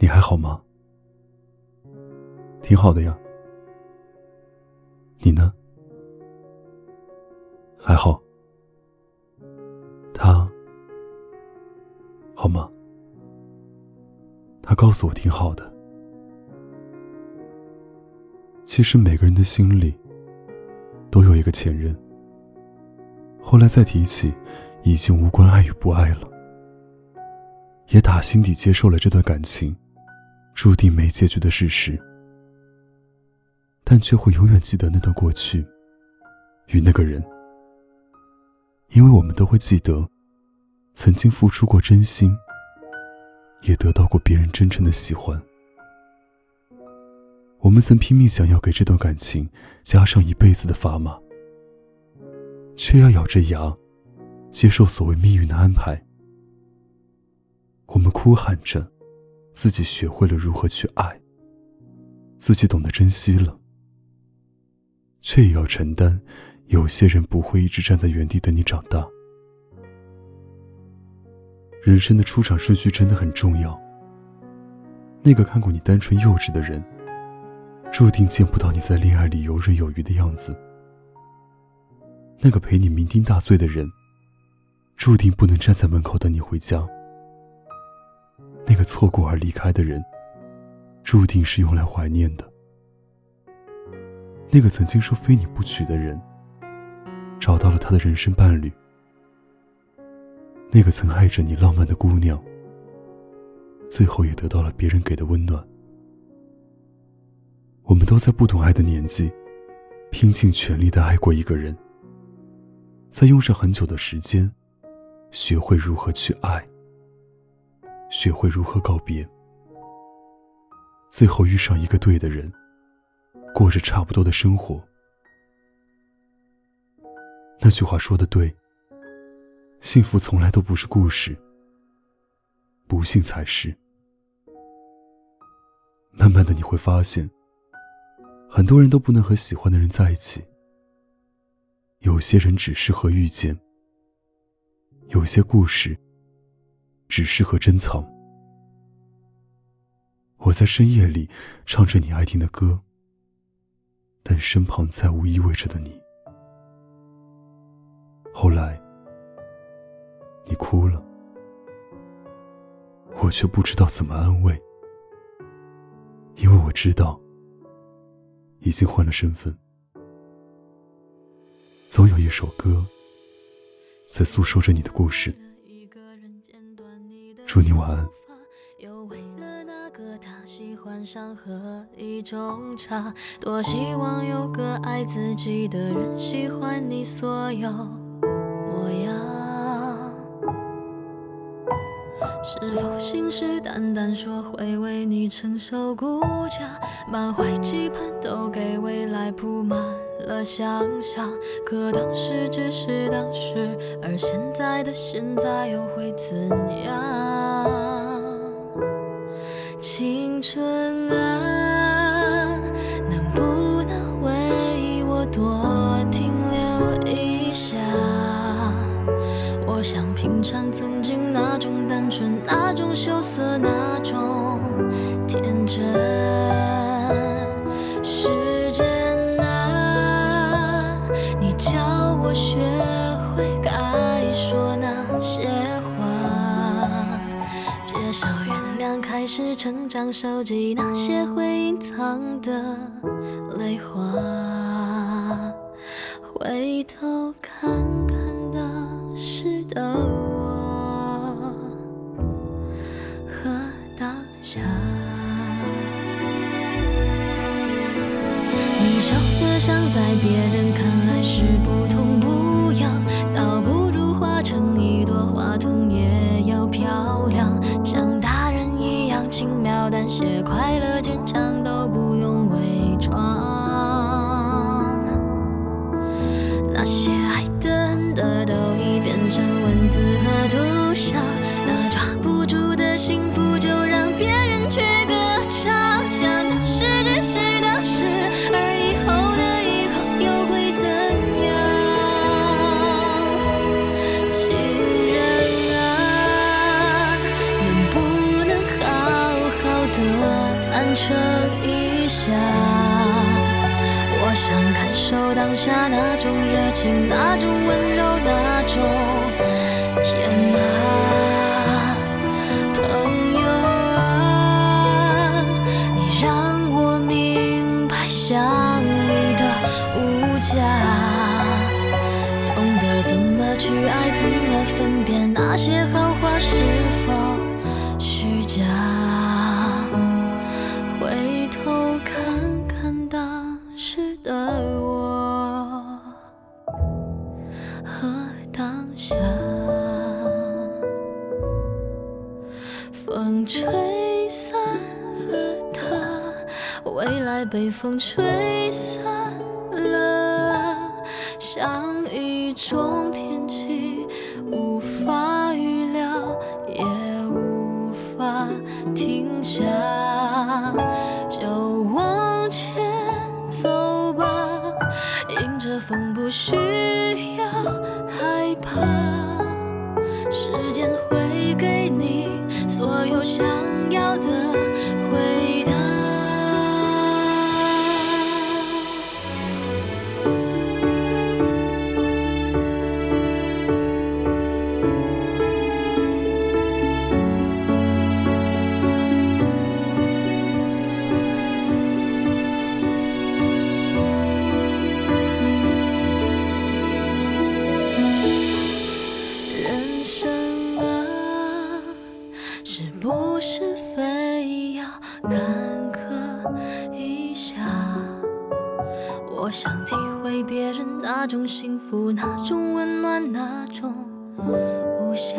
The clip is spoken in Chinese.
你还好吗？挺好的呀。你呢？还好。他好吗？他告诉我挺好的。其实每个人的心里都有一个前任，后来再提起，已经无关爱与不爱了，也打心底接受了这段感情注定没结局的事实。但却会永远记得那段过去，与那个人，因为我们都会记得，曾经付出过真心，也得到过别人真诚的喜欢。我们曾拼命想要给这段感情加上一辈子的砝码，却要咬着牙，接受所谓命运的安排。我们哭喊着，自己学会了如何去爱，自己懂得珍惜了。却也要承担，有些人不会一直站在原地等你长大。人生的出场顺序真的很重要。那个看过你单纯幼稚的人，注定见不到你在恋爱里游刃有余的样子。那个陪你酩酊大醉的人，注定不能站在门口等你回家。那个错过而离开的人，注定是用来怀念的。那个曾经说非你不娶的人，找到了他的人生伴侣。那个曾爱着你浪漫的姑娘，最后也得到了别人给的温暖。我们都在不懂爱的年纪，拼尽全力的爱过一个人，在用上很久的时间，学会如何去爱，学会如何告别，最后遇上一个对的人。过着差不多的生活。那句话说的对，幸福从来都不是故事，不幸才是。慢慢的你会发现，很多人都不能和喜欢的人在一起。有些人只适合遇见，有些故事只适合珍藏。我在深夜里唱着你爱听的歌。但身旁再无依偎着的你。后来，你哭了，我却不知道怎么安慰，因为我知道，已经换了身份。总有一首歌，在诉说着你的故事。祝你晚安。上喝一种茶，多希望有个爱自己的人，喜欢你所有模样。是否信誓旦旦说会为你承受孤家，满怀期盼都给未来铺满了想象。可当时只是当时，而现在的现在又会怎样？不能为我多停留一下，我想品尝曾经那种单纯，那种羞涩，那种天真。时间啊，你教我学会该说那些话，接受原谅，开始成长，收集那些会隐藏的泪花，回头看看。当时的，我和当下，你笑得像在别人看来是不痛不变成文字和图像，那抓不住的幸福就让别人去歌唱。想当时只是当时，而以后的以后又会怎样？情人啊，能不能好好的坦诚一下。我想感受当下那种热情，那种温柔，那无价，懂得怎么去爱，怎么分辨那些好话是否虚假。回头看看当时的我和当下，风吹散了它，未来被风吹散，像一种天气，无法预料，也无法停下。就往前走吧，迎着风，不需要害怕。时间会给你所有想坎坷一下？我想体会别人那种幸福，那种温暖，那种无暇。